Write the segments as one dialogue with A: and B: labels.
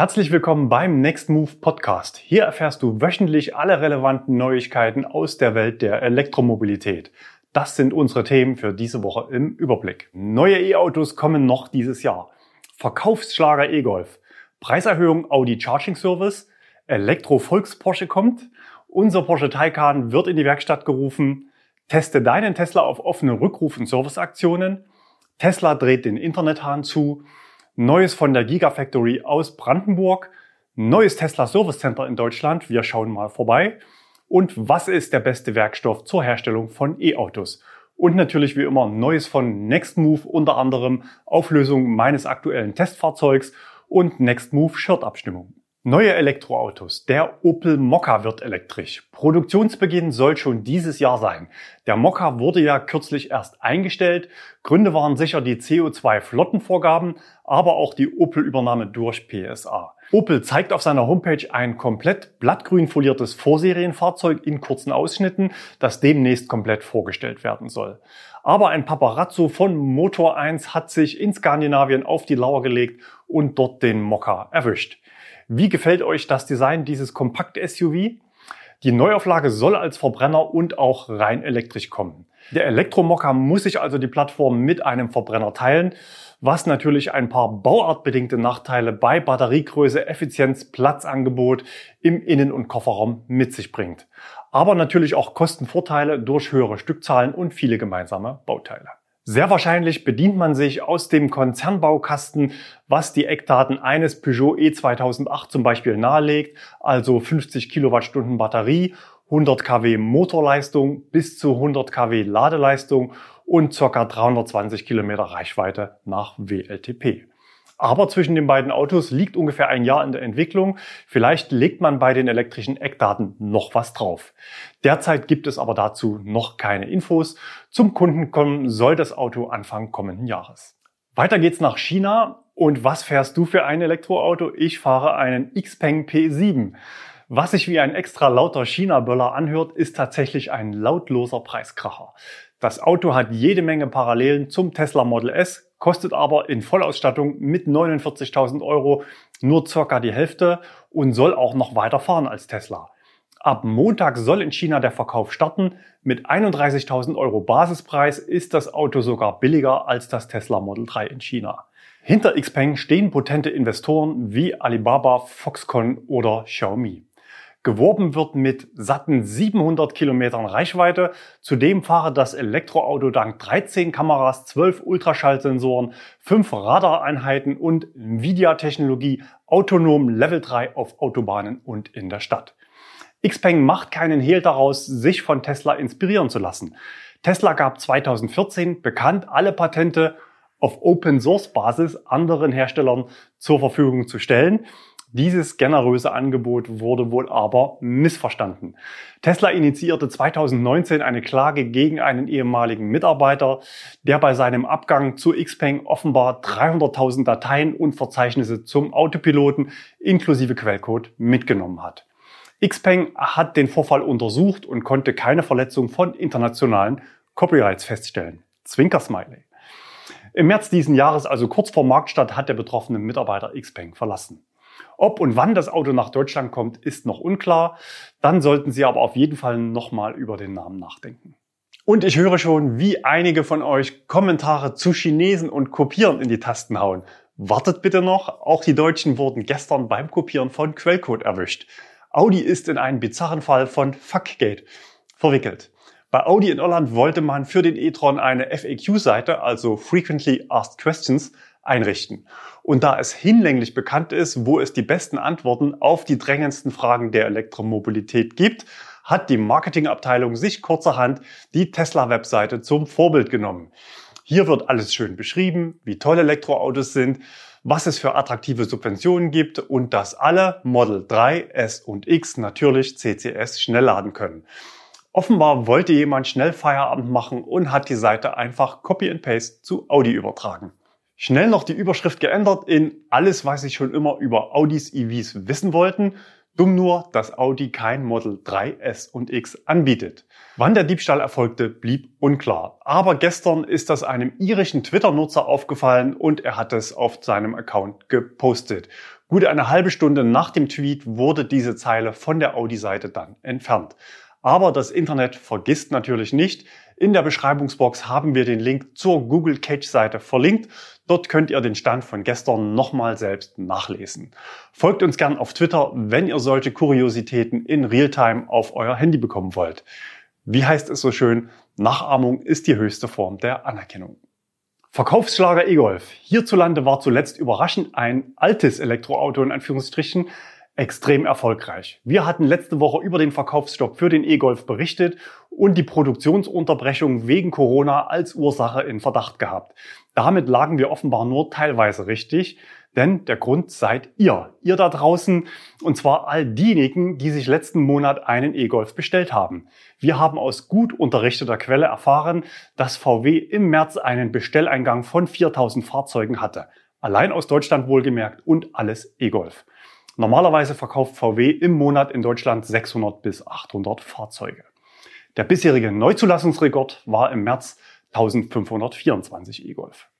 A: Herzlich willkommen beim Next Move Podcast. Hier erfährst du wöchentlich alle relevanten Neuigkeiten aus der Welt der Elektromobilität. Das sind unsere Themen für diese Woche im Überblick. Neue E-Autos kommen noch dieses Jahr. Verkaufsschlager E-Golf. Preiserhöhung Audi Charging Service. Elektro Volks Porsche kommt. Unser Porsche Taycan wird in die Werkstatt gerufen. Teste deinen Tesla auf offene Rückruf- und Serviceaktionen. Tesla dreht den Internethahn zu. Neues von der Gigafactory aus Brandenburg. Neues Tesla Service Center in Deutschland. Wir schauen mal vorbei. Und was ist der beste Werkstoff zur Herstellung von E-Autos? Und natürlich wie immer Neues von Nextmove, unter anderem Auflösung meines aktuellen Testfahrzeugs und Nextmove Shirt-Abstimmung. Neue Elektroautos. Der Opel Mokka wird elektrisch. Produktionsbeginn soll schon dieses Jahr sein. Der Mokka wurde ja kürzlich erst eingestellt. Gründe waren sicher die CO2-Flottenvorgaben, aber auch die Opel-Übernahme durch PSA. Opel zeigt auf seiner Homepage ein komplett blattgrün foliertes Vorserienfahrzeug in kurzen Ausschnitten, das demnächst komplett vorgestellt werden soll. Aber ein Paparazzo von Motor 1 hat sich in Skandinavien auf die Lauer gelegt und dort den Mokka erwischt. Wie gefällt euch das Design dieses Kompakt-SUV? Die Neuauflage soll als Verbrenner und auch rein elektrisch kommen. Der Elektromocker muss sich also die Plattform mit einem Verbrenner teilen, was natürlich ein paar bauartbedingte Nachteile bei Batteriegröße, Effizienz, Platzangebot im Innen- und Kofferraum mit sich bringt. Aber natürlich auch Kostenvorteile durch höhere Stückzahlen und viele gemeinsame Bauteile. Sehr wahrscheinlich bedient man sich aus dem Konzernbaukasten, was die Eckdaten eines Peugeot E2008 zum Beispiel nahelegt, also 50 Kilowattstunden Batterie, 100 kW Motorleistung bis zu 100 kW Ladeleistung und ca. 320 Kilometer Reichweite nach WLTP. Aber zwischen den beiden Autos liegt ungefähr ein Jahr in der Entwicklung. Vielleicht legt man bei den elektrischen Eckdaten noch was drauf. Derzeit gibt es aber dazu noch keine Infos. Zum Kunden kommen soll das Auto Anfang kommenden Jahres. Weiter geht's nach China. Und was fährst du für ein Elektroauto? Ich fahre einen Xpeng P7. Was sich wie ein extra lauter China-Böller anhört, ist tatsächlich ein lautloser Preiskracher. Das Auto hat jede Menge Parallelen zum Tesla Model S, kostet aber in Vollausstattung mit 49.000 Euro nur circa die Hälfte und soll auch noch weiter fahren als Tesla. Ab Montag soll in China der Verkauf starten. Mit 31.000 Euro Basispreis ist das Auto sogar billiger als das Tesla Model 3 in China. Hinter Xpeng stehen potente Investoren wie Alibaba, Foxconn oder Xiaomi. Geworben wird mit satten 700 Kilometern Reichweite. Zudem fahre das Elektroauto dank 13 Kameras, 12 Ultraschallsensoren, 5 Radareinheiten und Nvidia-Technologie autonom Level 3 auf Autobahnen und in der Stadt. Xpeng macht keinen Hehl daraus, sich von Tesla inspirieren zu lassen. Tesla gab 2014 bekannt alle Patente auf Open Source Basis anderen Herstellern zur Verfügung zu stellen. Dieses generöse Angebot wurde wohl aber missverstanden. Tesla initiierte 2019 eine Klage gegen einen ehemaligen Mitarbeiter, der bei seinem Abgang zu Xpeng offenbar 300.000 Dateien und Verzeichnisse zum Autopiloten inklusive Quellcode mitgenommen hat. Xpeng hat den Vorfall untersucht und konnte keine Verletzung von internationalen Copyrights feststellen. Zwinker-Smiley. Im März diesen Jahres, also kurz vor Marktstart, hat der betroffene Mitarbeiter Xpeng verlassen. Ob und wann das Auto nach Deutschland kommt, ist noch unklar. Dann sollten Sie aber auf jeden Fall nochmal über den Namen nachdenken. Und ich höre schon, wie einige von euch Kommentare zu Chinesen und Kopieren in die Tasten hauen. Wartet bitte noch, auch die Deutschen wurden gestern beim Kopieren von Quellcode erwischt. Audi ist in einen bizarren Fall von Fuckgate verwickelt. Bei Audi in Irland wollte man für den e-tron eine FAQ-Seite, also Frequently Asked Questions, einrichten. Und da es hinlänglich bekannt ist, wo es die besten Antworten auf die drängendsten Fragen der Elektromobilität gibt, hat die Marketingabteilung sich kurzerhand die Tesla-Webseite zum Vorbild genommen. Hier wird alles schön beschrieben, wie toll Elektroautos sind, was es für attraktive Subventionen gibt und dass alle Model 3, S und X natürlich CCS schnell laden können. Offenbar wollte jemand schnell Feierabend machen und hat die Seite einfach Copy and Paste zu Audi übertragen. Schnell noch die Überschrift geändert in alles, was Sie schon immer über Audis EVs wissen wollten. Dumm nur, dass Audi kein Model 3, S und X anbietet. Wann der Diebstahl erfolgte, blieb unklar. Aber gestern ist das einem irischen Twitter-Nutzer aufgefallen und er hat es auf seinem Account gepostet. Gut eine halbe Stunde nach dem Tweet wurde diese Zeile von der Audi-Seite dann entfernt. Aber das Internet vergisst natürlich nicht. In der Beschreibungsbox haben wir den Link zur Google Cache-Seite verlinkt. Dort könnt ihr den Stand von gestern nochmal selbst nachlesen. Folgt uns gern auf Twitter, wenn ihr solche Kuriositäten in Realtime auf euer Handy bekommen wollt. Wie heißt es so schön? Nachahmung ist die höchste Form der Anerkennung. Verkaufsschlager E-Golf. Hierzulande war zuletzt überraschend ein altes Elektroauto in Anführungsstrichen extrem erfolgreich. Wir hatten letzte Woche über den Verkaufsstopp für den E-Golf berichtet und die Produktionsunterbrechung wegen Corona als Ursache in Verdacht gehabt. Damit lagen wir offenbar nur teilweise richtig, denn der Grund seid ihr, ihr da draußen, und zwar all diejenigen, die sich letzten Monat einen E-Golf bestellt haben. Wir haben aus gut unterrichteter Quelle erfahren, dass VW im März einen Bestelleingang von 4000 Fahrzeugen hatte. Allein aus Deutschland wohlgemerkt und alles E-Golf. Normalerweise verkauft VW im Monat in Deutschland 600 bis 800 Fahrzeuge. Der bisherige Neuzulassungsrekord war im März 1524 E-Golf.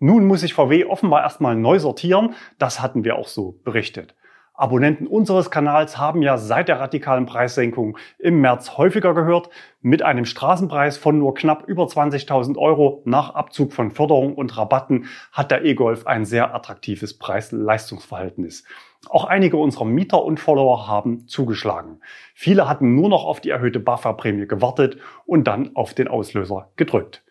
A: Nun muss sich VW offenbar erstmal neu sortieren. Das hatten wir auch so berichtet. Abonnenten unseres Kanals haben ja seit der radikalen Preissenkung im März häufiger gehört, mit einem Straßenpreis von nur knapp über 20.000 Euro nach Abzug von Förderung und Rabatten hat der E-Golf ein sehr attraktives Preis-Leistungsverhältnis. Auch einige unserer Mieter und Follower haben zugeschlagen. Viele hatten nur noch auf die erhöhte BAFA-Prämie gewartet und dann auf den Auslöser gedrückt.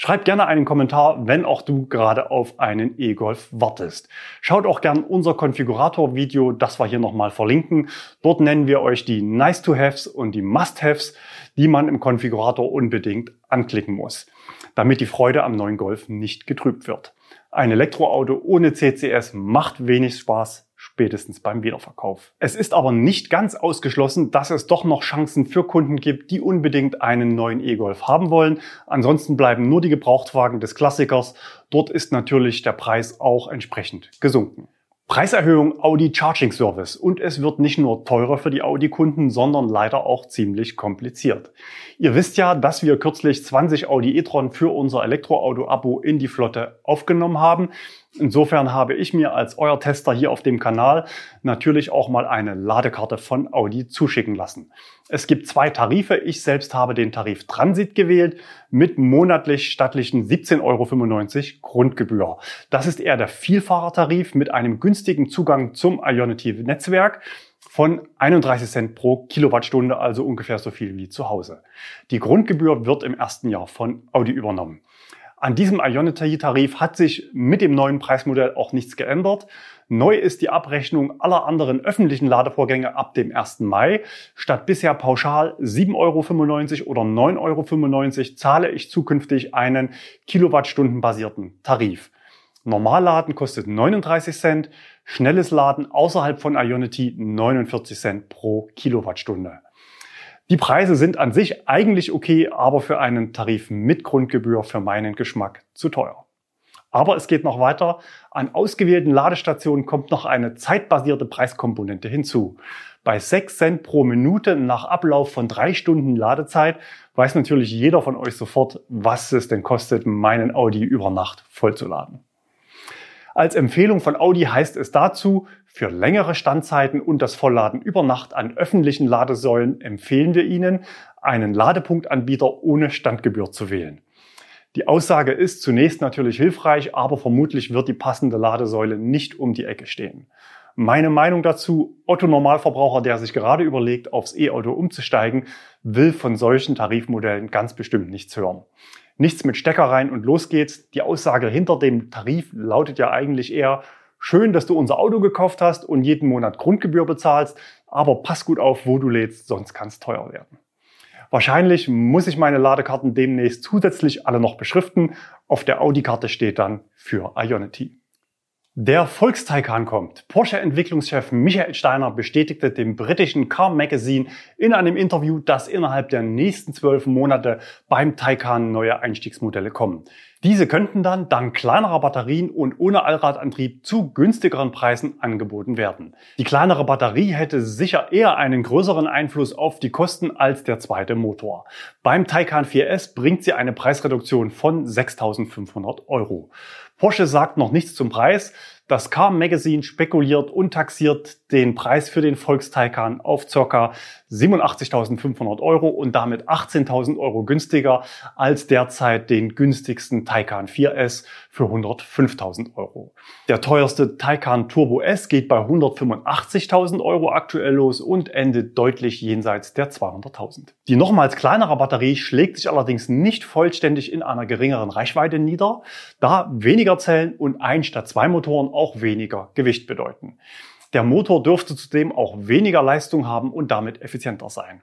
A: Schreib gerne einen Kommentar, wenn auch du gerade auf einen E-Golf wartest. Schaut auch gern unser Konfigurator-Video, das wir hier nochmal verlinken. Dort nennen wir euch die Nice-to-Haves und die Must-Haves, die man im Konfigurator unbedingt anklicken muss, damit die Freude am neuen Golf nicht getrübt wird. Ein Elektroauto ohne CCS macht wenig Spaß, spätestens beim Wiederverkauf. Es ist aber nicht ganz ausgeschlossen, dass es doch noch Chancen für Kunden gibt, die unbedingt einen neuen E-Golf haben wollen. Ansonsten bleiben nur die Gebrauchtwagen des Klassikers. Dort ist natürlich der Preis auch entsprechend gesunken. Preiserhöhung Audi Charging Service und es wird nicht nur teurer für die Audi-Kunden, sondern leider auch ziemlich kompliziert. Ihr wisst ja, dass wir kürzlich 20 Audi e-tron für unser Elektroauto-Abo in die Flotte aufgenommen haben. Insofern habe ich mir als euer Tester hier auf dem Kanal natürlich auch mal eine Ladekarte von Audi zuschicken lassen. Es gibt zwei Tarife. Ich selbst habe den Tarif Transit gewählt mit monatlich stattlichen 17,95 Euro Grundgebühr. Das ist eher der Vielfahrertarif mit einem günstigen Zugang zum Ionity-Netzwerk von 31 Cent pro Kilowattstunde, also ungefähr so viel wie zu Hause. Die Grundgebühr wird im ersten Jahr von Audi übernommen. An diesem Ionity-Tarif hat sich mit dem neuen Preismodell auch nichts geändert. Neu ist die Abrechnung aller anderen öffentlichen Ladevorgänge ab dem 1. Mai. Statt bisher pauschal 7,95 Euro oder 9,95 Euro zahle ich zukünftig einen Kilowattstundenbasierten Tarif. Normalladen kostet 39 Cent, schnelles Laden außerhalb von Ionity 49 Cent pro Kilowattstunde. Die Preise sind an sich eigentlich okay, aber für einen Tarif mit Grundgebühr für meinen Geschmack zu teuer. Aber es geht noch weiter. An ausgewählten Ladestationen kommt noch eine zeitbasierte Preiskomponente hinzu. Bei 6 Cent pro Minute nach Ablauf von drei Stunden Ladezeit weiß natürlich jeder von euch sofort, was es denn kostet, meinen Audi über Nacht vollzuladen. Als Empfehlung von Audi heißt es dazu, für längere Standzeiten und das Vollladen über Nacht an öffentlichen Ladesäulen empfehlen wir Ihnen, einen Ladepunktanbieter ohne Standgebühr zu wählen. Die Aussage ist zunächst natürlich hilfreich, aber vermutlich wird die passende Ladesäule nicht um die Ecke stehen. Meine Meinung dazu, Otto Normalverbraucher, der sich gerade überlegt, aufs E-Auto umzusteigen, will von solchen Tarifmodellen ganz bestimmt nichts hören. Nichts mit Stecker rein und los geht's. Die Aussage hinter dem Tarif lautet ja eigentlich eher, schön, dass du unser Auto gekauft hast und jeden Monat Grundgebühr bezahlst, aber pass gut auf, wo du lädst, sonst kann es teuer werden. Wahrscheinlich muss ich meine Ladekarten demnächst zusätzlich alle noch beschriften. Auf der Audi-Karte steht dann für Ionity. Der Volkstaycan kommt. Porsche-Entwicklungschef Michael Steiner bestätigte dem britischen Car Magazine in einem Interview, dass innerhalb der nächsten zwölf Monate beim Taycan neue Einstiegsmodelle kommen. Diese könnten dann dank kleinerer Batterien und ohne Allradantrieb zu günstigeren Preisen angeboten werden. Die kleinere Batterie hätte sicher eher einen größeren Einfluss auf die Kosten als der zweite Motor. Beim Taycan 4S bringt sie eine Preisreduktion von 6.500 Euro. Porsche sagt noch nichts zum Preis. Das Car Magazine spekuliert und taxiert den Preis für den Volkstaycan auf ca. 87.500 Euro und damit 18.000 Euro günstiger als derzeit den günstigsten Taycan 4S für 105.000 Euro. Der teuerste Taycan Turbo S geht bei 185.000 Euro aktuell los und endet deutlich jenseits der 200.000. Die nochmals kleinere Batterie schlägt sich allerdings nicht vollständig in einer geringeren Reichweite nieder, da weniger Zellen und ein statt zwei Motoren auch weniger Gewicht bedeuten. Der Motor dürfte zudem auch weniger Leistung haben und damit effizienter sein.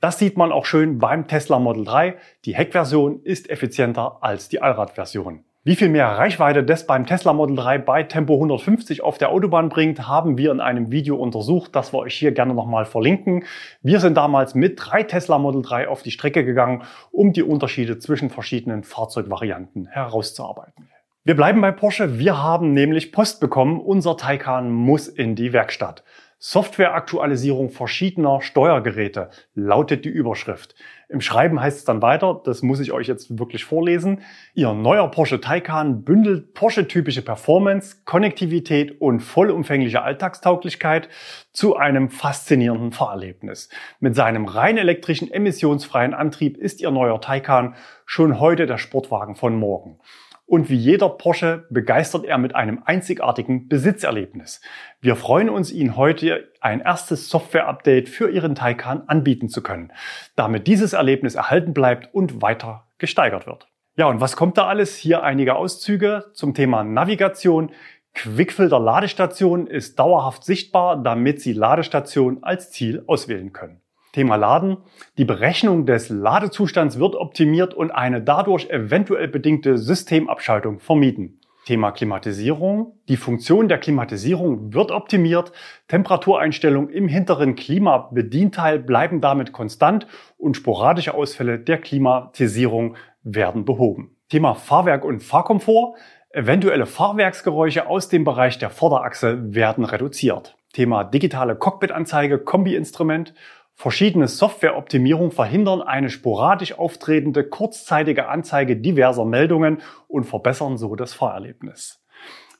A: Das sieht man auch schön beim Tesla Model 3. Die Heckversion ist effizienter als die Allradversion. Wie viel mehr Reichweite das beim Tesla Model 3 bei Tempo 150 auf der Autobahn bringt, haben wir in einem Video untersucht, das wir euch hier gerne nochmal verlinken. Wir sind damals mit drei Tesla Model 3 auf die Strecke gegangen, um die Unterschiede zwischen verschiedenen Fahrzeugvarianten herauszuarbeiten. Wir bleiben bei Porsche. Wir haben nämlich Post bekommen. Unser Taycan muss in die Werkstatt. Softwareaktualisierung verschiedener Steuergeräte lautet die Überschrift. Im Schreiben heißt es dann weiter, das muss ich euch jetzt wirklich vorlesen. Ihr neuer Porsche Taycan bündelt Porsche-typische Performance, Konnektivität und vollumfängliche Alltagstauglichkeit zu einem faszinierenden Fahrerlebnis. Mit seinem rein elektrischen, emissionsfreien Antrieb ist Ihr neuer Taycan schon heute der Sportwagen von morgen. Und wie jeder Porsche begeistert er mit einem einzigartigen Besitzerlebnis. Wir freuen uns, Ihnen heute ein erstes Software-Update für Ihren Taycan anbieten zu können, damit dieses Erlebnis erhalten bleibt und weiter gesteigert wird. Ja, und was kommt da alles? Hier einige Auszüge zum Thema Navigation. Quickfilter Ladestation ist dauerhaft sichtbar, damit Sie Ladestation als Ziel auswählen können. Thema Laden. Die Berechnung des Ladezustands wird optimiert und eine dadurch eventuell bedingte Systemabschaltung vermieden. Thema Klimatisierung. Die Funktion der Klimatisierung wird optimiert. Temperatureinstellungen im hinteren Klimabedienteil bleiben damit konstant und sporadische Ausfälle der Klimatisierung werden behoben. Thema Fahrwerk und Fahrkomfort. Eventuelle Fahrwerksgeräusche aus dem Bereich der Vorderachse werden reduziert. Thema digitale Cockpit-Anzeige, Kombi-Instrument Verschiedene Softwareoptimierungen verhindern eine sporadisch auftretende kurzzeitige Anzeige diverser Meldungen und verbessern so das Fahrerlebnis.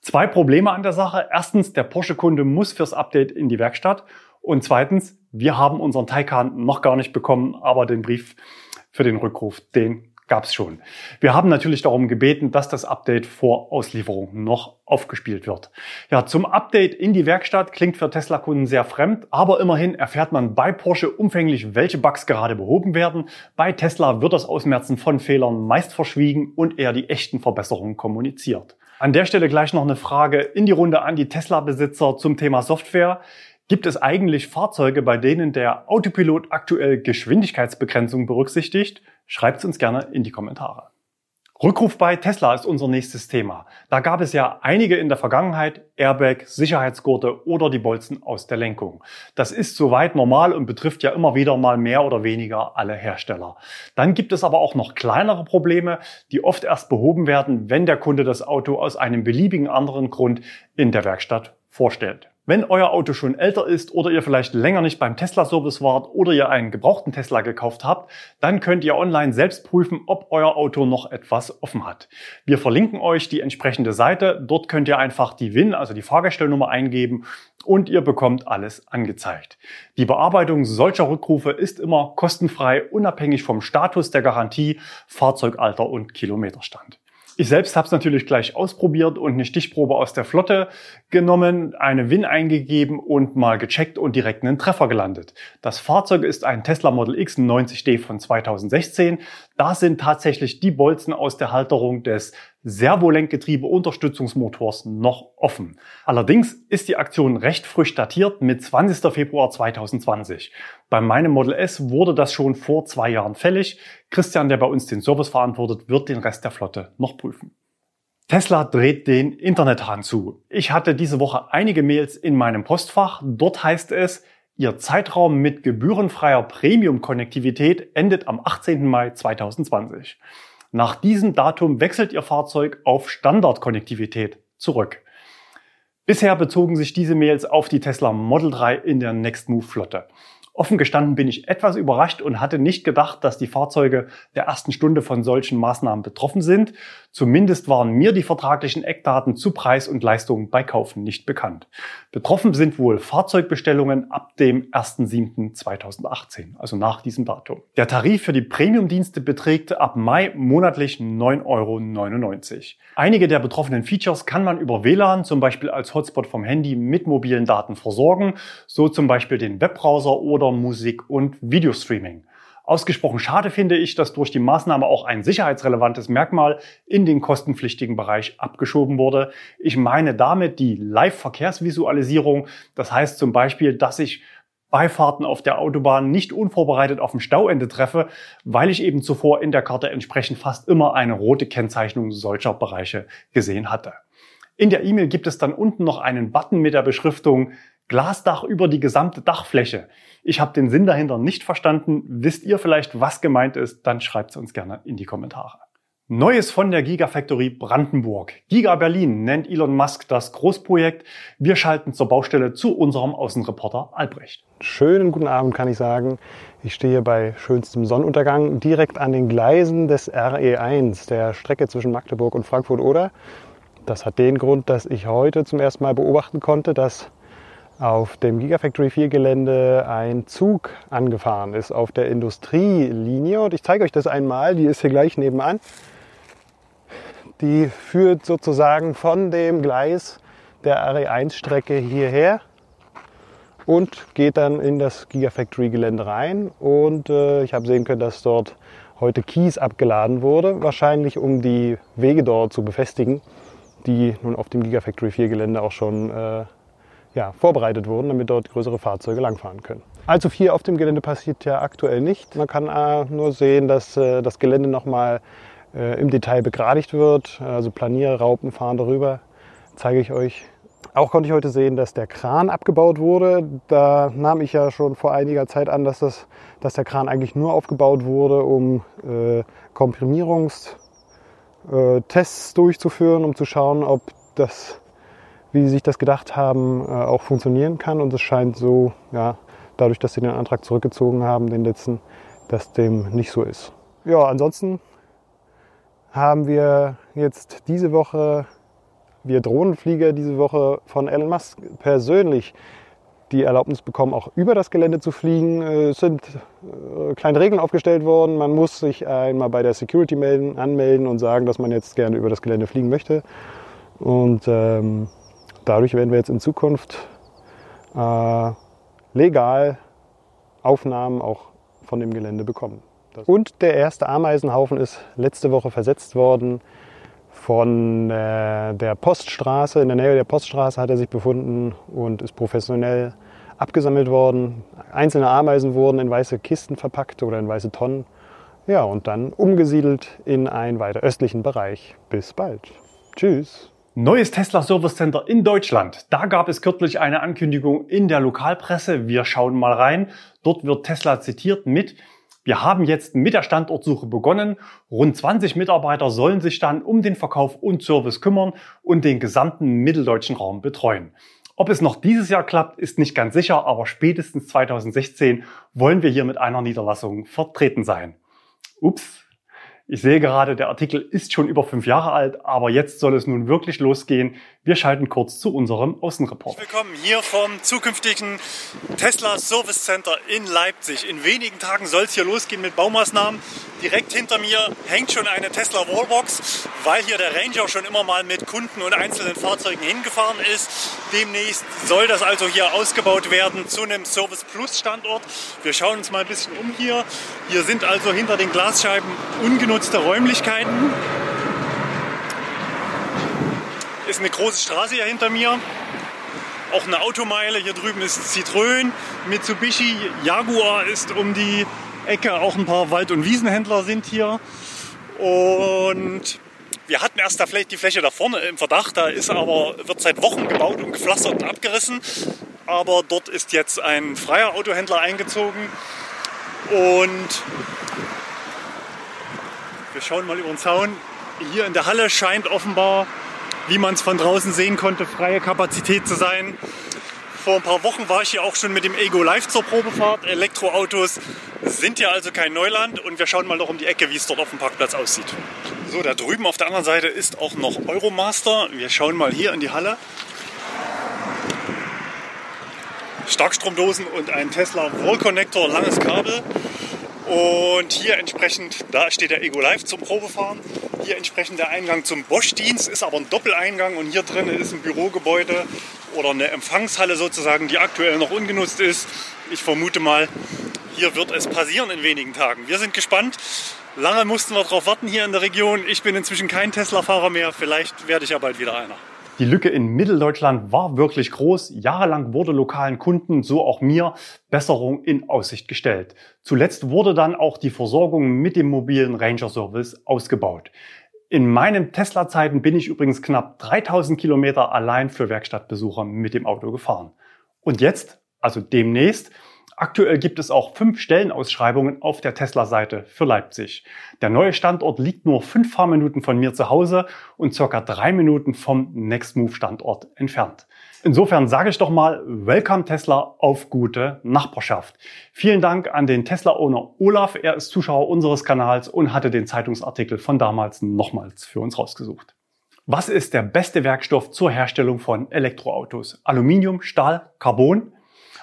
A: Zwei Probleme an der Sache. Erstens, der Porsche-Kunde muss fürs Update in die Werkstatt. Und zweitens, wir haben unseren Taycan noch gar nicht bekommen, aber den Brief für den Rückruf, den gab es schon. Wir haben natürlich darum gebeten, dass das Update vor Auslieferung noch aufgespielt wird. Ja, zum Update in die Werkstatt klingt für Tesla-Kunden sehr fremd, aber immerhin erfährt man bei Porsche umfänglich, welche Bugs gerade behoben werden. Bei Tesla wird das Ausmerzen von Fehlern meist verschwiegen und eher die echten Verbesserungen kommuniziert. An der Stelle gleich noch eine Frage in die Runde an die Tesla-Besitzer zum Thema Software. Gibt es eigentlich Fahrzeuge, bei denen der Autopilot aktuell Geschwindigkeitsbegrenzung berücksichtigt? Schreibt es uns gerne in die Kommentare. Rückruf bei Tesla ist unser nächstes Thema. Da gab es ja einige in der Vergangenheit, Airbag, Sicherheitsgurte oder die Bolzen aus der Lenkung. Das ist soweit normal und betrifft ja immer wieder mal mehr oder weniger alle Hersteller. Dann gibt es aber auch noch kleinere Probleme, die oft erst behoben werden, wenn der Kunde das Auto aus einem beliebigen anderen Grund in der Werkstatt vorstellt. Wenn euer Auto schon älter ist oder ihr vielleicht länger nicht beim Tesla-Service wart oder ihr einen gebrauchten Tesla gekauft habt, dann könnt ihr online selbst prüfen, ob euer Auto noch etwas offen hat. Wir verlinken euch die entsprechende Seite. Dort könnt ihr einfach die WIN, also die Fahrgestellnummer eingeben und ihr bekommt alles angezeigt. Die Bearbeitung solcher Rückrufe ist immer kostenfrei, unabhängig vom Status der Garantie, Fahrzeugalter und Kilometerstand. Ich selbst habe es natürlich gleich ausprobiert und eine Stichprobe aus der Flotte genommen, eine WIN eingegeben und mal gecheckt und direkt einen Treffer gelandet. Das Fahrzeug ist ein Tesla Model X 90D von 2016. Da sind tatsächlich die Bolzen aus der Halterung des Servolenkgetriebe-Unterstützungsmotors noch offen. Allerdings ist die Aktion recht frisch datiert mit 20. Februar 2020. Bei meinem Model S wurde das schon vor zwei Jahren fällig. Christian, der bei uns den Service verantwortet, wird den Rest der Flotte noch prüfen. Tesla dreht den Internethahn zu. Ich hatte diese Woche einige Mails in meinem Postfach. Dort heißt es, Ihr Zeitraum mit gebührenfreier Premium-Konnektivität endet am 18. Mai 2020. Nach diesem Datum wechselt Ihr Fahrzeug auf Standardkonnektivität zurück. Bisher bezogen sich diese Mails auf die Tesla Model 3 in der Next Move Flotte. Offen gestanden bin ich etwas überrascht und hatte nicht gedacht, dass die Fahrzeuge der ersten Stunde von solchen Maßnahmen betroffen sind. Zumindest waren mir die vertraglichen Eckdaten zu Preis und Leistung bei Kaufen nicht bekannt. Betroffen sind wohl Fahrzeugbestellungen ab dem 1.7.2018, also nach diesem Datum. Der Tarif für die Premium-Dienste beträgt ab Mai monatlich 9,99 Euro. Einige der betroffenen Features kann man über WLAN, zum Beispiel als Hotspot vom Handy, mit mobilen Daten versorgen, so zum Beispiel den Webbrowser oder Musik- und Videostreaming. Ausgesprochen schade finde ich, dass durch die Maßnahme auch ein sicherheitsrelevantes Merkmal in den kostenpflichtigen Bereich abgeschoben wurde. Ich meine damit die Live-Verkehrsvisualisierung. Das heißt zum Beispiel, dass ich Beifahrten auf der Autobahn nicht unvorbereitet auf dem Stauende treffe, weil ich eben zuvor in der Karte entsprechend fast immer eine rote Kennzeichnung solcher Bereiche gesehen hatte. In der E-Mail gibt es dann unten noch einen Button mit der Beschriftung Glasdach über die gesamte Dachfläche. Ich habe den Sinn dahinter nicht verstanden. Wisst ihr vielleicht, was gemeint ist? Dann schreibt es uns gerne in die Kommentare. Neues von der Gigafactory Brandenburg. Giga Berlin nennt Elon Musk das Großprojekt. Wir schalten zur Baustelle zu unserem Außenreporter Albrecht.
B: Schönen guten Abend kann ich sagen. Ich stehe bei schönstem Sonnenuntergang direkt an den Gleisen des RE1, der Strecke zwischen Magdeburg und Frankfurt-Oder. Das hat den Grund, dass ich heute zum ersten Mal beobachten konnte, dass auf dem Gigafactory 4 Gelände ein Zug angefahren ist auf der Industrielinie. Und ich zeige euch das einmal, die ist hier gleich nebenan. Die führt sozusagen von dem Gleis der RE1-Strecke hierher und geht dann in das Gigafactory-Gelände rein. Und äh, ich habe sehen können, dass dort heute Kies abgeladen wurde, wahrscheinlich um die Wege dort zu befestigen, die nun auf dem Gigafactory 4-Gelände auch schon äh, ja, vorbereitet wurden, damit dort größere Fahrzeuge langfahren können. Allzu viel auf dem Gelände passiert ja aktuell nicht. Man kann äh, nur sehen, dass äh, das Gelände nochmal äh, im Detail begradigt wird. Also Planierraupen fahren darüber, zeige ich euch. Auch konnte ich heute sehen, dass der Kran abgebaut wurde. Da nahm ich ja schon vor einiger Zeit an, dass, das, dass der Kran eigentlich nur aufgebaut wurde, um äh, Komprimierungstests äh, durchzuführen, um zu schauen, ob das, wie sie sich das gedacht haben, äh, auch funktionieren kann. Und es scheint so, ja, dadurch, dass sie den Antrag zurückgezogen haben, den letzten, dass dem nicht so ist. Ja, ansonsten haben wir jetzt diese Woche, wir Drohnenflieger diese Woche von Elon Musk persönlich die Erlaubnis bekommen, auch über das Gelände zu fliegen. Es sind äh, kleine Regeln aufgestellt worden. Man muss sich einmal bei der Security melden, anmelden und sagen, dass man jetzt gerne über das Gelände fliegen möchte. Und ähm, dadurch werden wir jetzt in Zukunft äh, legal Aufnahmen auch von dem Gelände bekommen. Und der erste Ameisenhaufen ist letzte Woche versetzt worden von äh, der Poststraße. In der Nähe der Poststraße hat er sich befunden und ist professionell abgesammelt worden. Einzelne Ameisen wurden in weiße Kisten verpackt oder in weiße Tonnen. Ja, und dann umgesiedelt in einen weiter östlichen Bereich. Bis bald. Tschüss.
A: Neues Tesla Service Center in Deutschland. Da gab es kürzlich eine Ankündigung in der Lokalpresse. Wir schauen mal rein. Dort wird Tesla zitiert mit wir haben jetzt mit der Standortsuche begonnen. Rund 20 Mitarbeiter sollen sich dann um den Verkauf und Service kümmern und den gesamten mitteldeutschen Raum betreuen. Ob es noch dieses Jahr klappt, ist nicht ganz sicher, aber spätestens 2016 wollen wir hier mit einer Niederlassung vertreten sein. Ups, ich sehe gerade, der Artikel ist schon über fünf Jahre alt, aber jetzt soll es nun wirklich losgehen. Wir schalten kurz zu unserem Außenreport.
C: Willkommen hier vom zukünftigen Tesla Service Center in Leipzig. In wenigen Tagen soll es hier losgehen mit Baumaßnahmen. Direkt hinter mir hängt schon eine Tesla Wallbox, weil hier der Ranger schon immer mal mit Kunden und einzelnen Fahrzeugen hingefahren ist. Demnächst soll das also hier ausgebaut werden zu einem Service Plus Standort. Wir schauen uns mal ein bisschen um hier. Hier sind also hinter den Glasscheiben ungenutzte Räumlichkeiten ist eine große Straße hier hinter mir. Auch eine Automeile. Hier drüben ist Citroën, Mitsubishi, Jaguar ist um die Ecke. Auch ein paar Wald- und Wiesenhändler sind hier. Und wir hatten erst die Fläche da vorne im Verdacht, da ist aber, wird seit Wochen gebaut und gepflastert und abgerissen. Aber dort ist jetzt ein freier Autohändler eingezogen. Und wir schauen mal über den Zaun. Hier in der Halle scheint offenbar wie man es von draußen sehen konnte, freie Kapazität zu sein Vor ein paar Wochen war ich hier auch schon mit dem Ego Live zur Probefahrt. Elektroautos sind ja also kein Neuland und wir schauen mal noch um die Ecke, wie es dort auf dem Parkplatz aussieht. So, da drüben auf der anderen Seite ist auch noch Euromaster. Wir schauen mal hier in die Halle. Starkstromdosen und ein Tesla Wall Connector, langes Kabel. Und hier entsprechend, da steht der Ego Live zum Probefahren. Hier entsprechend der Eingang zum Bosch-Dienst, ist aber ein Doppeleingang und hier drin ist ein Bürogebäude oder eine Empfangshalle sozusagen, die aktuell noch ungenutzt ist. Ich vermute mal, hier wird es passieren in wenigen Tagen. Wir sind gespannt. Lange mussten wir darauf warten hier in der Region. Ich bin inzwischen kein Tesla-Fahrer mehr. Vielleicht werde ich ja bald wieder einer.
A: Die Lücke in Mitteldeutschland war wirklich groß. Jahrelang wurde lokalen Kunden, so auch mir, Besserung in Aussicht gestellt. Zuletzt wurde dann auch die Versorgung mit dem mobilen Ranger Service ausgebaut. In meinen Tesla-Zeiten bin ich übrigens knapp 3000 Kilometer allein für Werkstattbesucher mit dem Auto gefahren. Und jetzt, also demnächst, Aktuell gibt es auch fünf Stellenausschreibungen auf der Tesla-Seite für Leipzig. Der neue Standort liegt nur fünf Fahrminuten von mir zu Hause und circa drei Minuten vom Nextmove-Standort entfernt. Insofern sage ich doch mal, Welcome Tesla auf gute Nachbarschaft. Vielen Dank an den Tesla-Owner Olaf. Er ist Zuschauer unseres Kanals und hatte den Zeitungsartikel von damals nochmals für uns rausgesucht. Was ist der beste Werkstoff zur Herstellung von Elektroautos? Aluminium, Stahl, Carbon?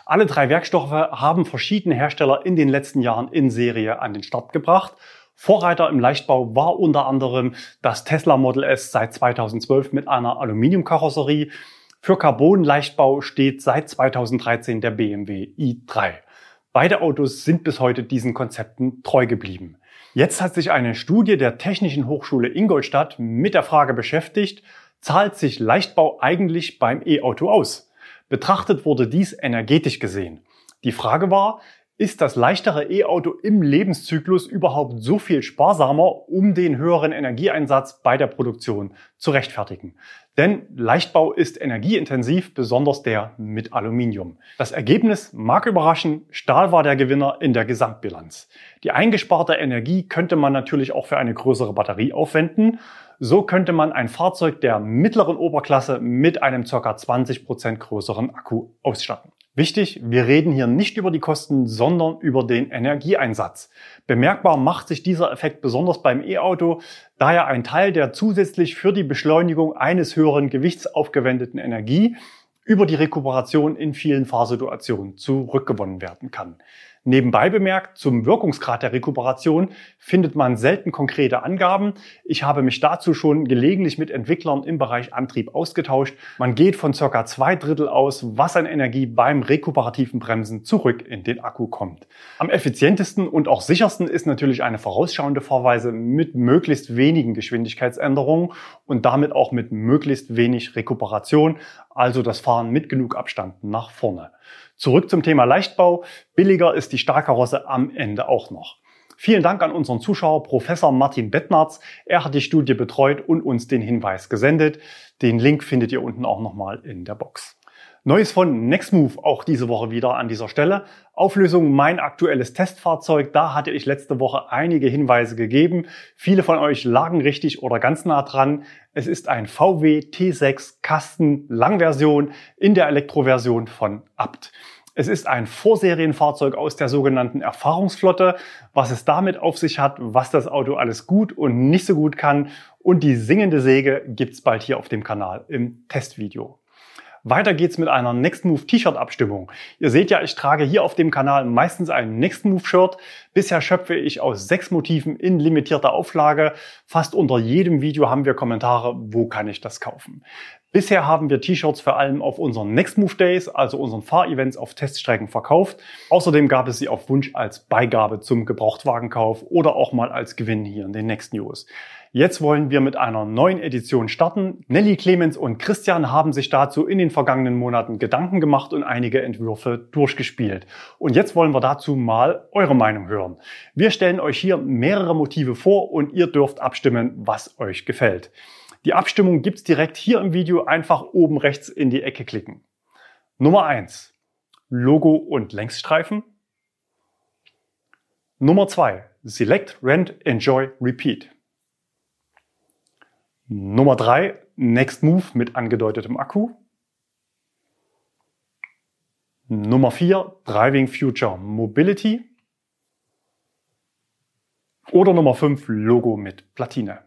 A: Alle drei Werkstoffe haben verschiedene Hersteller in den letzten Jahren in Serie an den Start gebracht. Vorreiter im Leichtbau war unter anderem das Tesla Model S seit 2012 mit einer Aluminiumkarosserie. Für Carbon-Leichtbau steht seit 2013 der BMW i3. Beide Autos sind bis heute diesen Konzepten treu geblieben. Jetzt hat sich eine Studie der Technischen Hochschule Ingolstadt mit der Frage beschäftigt, zahlt sich Leichtbau eigentlich beim E-Auto aus? Betrachtet wurde dies energetisch gesehen. Die Frage war, ist das leichtere E-Auto im Lebenszyklus überhaupt so viel sparsamer, um den höheren Energieeinsatz bei der Produktion zu rechtfertigen? Denn Leichtbau ist energieintensiv, besonders der mit Aluminium. Das Ergebnis mag überraschen, Stahl war der Gewinner in der Gesamtbilanz. Die eingesparte Energie könnte man natürlich auch für eine größere Batterie aufwenden. So könnte man ein Fahrzeug der mittleren Oberklasse mit einem ca. 20 Prozent größeren Akku ausstatten. Wichtig, wir reden hier nicht über die Kosten, sondern über den Energieeinsatz. Bemerkbar macht sich dieser Effekt besonders beim E-Auto, da ja ein Teil der zusätzlich für die Beschleunigung eines höheren Gewichts aufgewendeten Energie über die Rekuperation in vielen Fahrsituationen zurückgewonnen werden kann. Nebenbei bemerkt, zum Wirkungsgrad der Rekuperation findet man selten konkrete Angaben. Ich habe mich dazu schon gelegentlich mit Entwicklern im Bereich Antrieb ausgetauscht. Man geht von circa zwei Drittel aus, was an Energie beim rekuperativen Bremsen zurück in den Akku kommt. Am effizientesten und auch sichersten ist natürlich eine vorausschauende Fahrweise mit möglichst wenigen Geschwindigkeitsänderungen und damit auch mit möglichst wenig Rekuperation, also das Fahren mit genug Abstand nach vorne. Zurück zum Thema Leichtbau. Billiger ist die Stahlkarosse am Ende auch noch. Vielen Dank an unseren Zuschauer Professor Martin Bettnarz. Er hat die Studie betreut und uns den Hinweis gesendet. Den Link findet ihr unten auch nochmal in der Box. Neues von Nextmove auch diese Woche wieder an dieser Stelle. Auflösung mein aktuelles Testfahrzeug. Da hatte ich letzte Woche einige Hinweise gegeben. Viele von euch lagen richtig oder ganz nah dran. Es ist ein VW T6 Kasten Langversion in der Elektroversion von Abt. Es ist ein Vorserienfahrzeug aus der sogenannten Erfahrungsflotte. Was es damit auf sich hat, was das Auto alles gut und nicht so gut kann und die singende Säge gibt's bald hier auf dem Kanal im Testvideo. Weiter geht's mit einer Next Move T-Shirt Abstimmung. Ihr seht ja, ich trage hier auf dem Kanal meistens ein Next Move Shirt. Bisher schöpfe ich aus sechs Motiven in limitierter Auflage. Fast unter jedem Video haben wir Kommentare, wo kann ich das kaufen. Bisher haben wir T-Shirts vor allem auf unseren Next Move Days, also unseren Fahrevents auf Teststrecken verkauft. Außerdem gab es sie auf Wunsch als Beigabe zum Gebrauchtwagenkauf oder auch mal als Gewinn hier in den Next News. Jetzt wollen wir mit einer neuen Edition starten. Nelly Clemens und Christian haben sich dazu in den vergangenen Monaten Gedanken gemacht und einige Entwürfe durchgespielt. Und jetzt wollen wir dazu mal eure Meinung hören. Wir stellen euch hier mehrere Motive vor und ihr dürft abstimmen, was euch gefällt. Die Abstimmung gibt's direkt hier im Video. Einfach oben rechts in die Ecke klicken. Nummer eins: Logo und Längsstreifen. Nummer zwei: Select, Rent, Enjoy, Repeat. Nummer drei, Next Move mit angedeutetem Akku. Nummer 4, Driving Future Mobility. Oder Nummer 5, Logo mit Platine.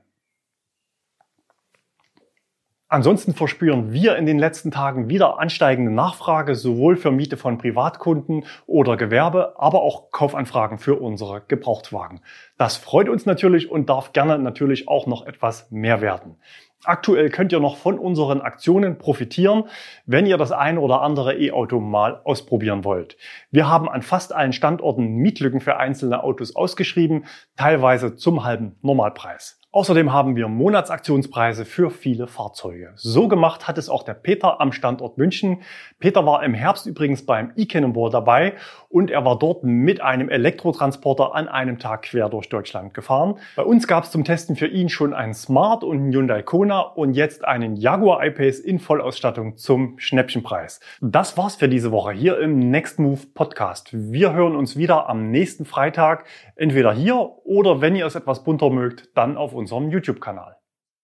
A: Ansonsten verspüren wir in den letzten Tagen wieder ansteigende Nachfrage, sowohl für Miete von Privatkunden oder Gewerbe, aber auch Kaufanfragen für unsere Gebrauchtwagen. Das freut uns natürlich und darf gerne natürlich auch noch etwas mehr werden. Aktuell könnt ihr noch von unseren Aktionen profitieren, wenn ihr das ein oder andere E-Auto mal ausprobieren wollt. Wir haben an fast allen Standorten Mietlücken für einzelne Autos ausgeschrieben, teilweise zum halben Normalpreis. Außerdem haben wir Monatsaktionspreise für viele Fahrzeuge. So gemacht hat es auch der Peter am Standort München. Peter war im Herbst übrigens beim e-Cannonball dabei und er war dort mit einem Elektrotransporter an einem Tag quer durch Deutschland gefahren. Bei uns gab es zum Testen für ihn schon einen Smart und einen Hyundai Kona und jetzt einen Jaguar I-Pace in Vollausstattung zum Schnäppchenpreis. Das war's für diese Woche hier im Next Move Podcast. Wir hören uns wieder am nächsten Freitag, entweder hier oder wenn ihr es etwas bunter mögt, dann auf unserem YouTube-Kanal.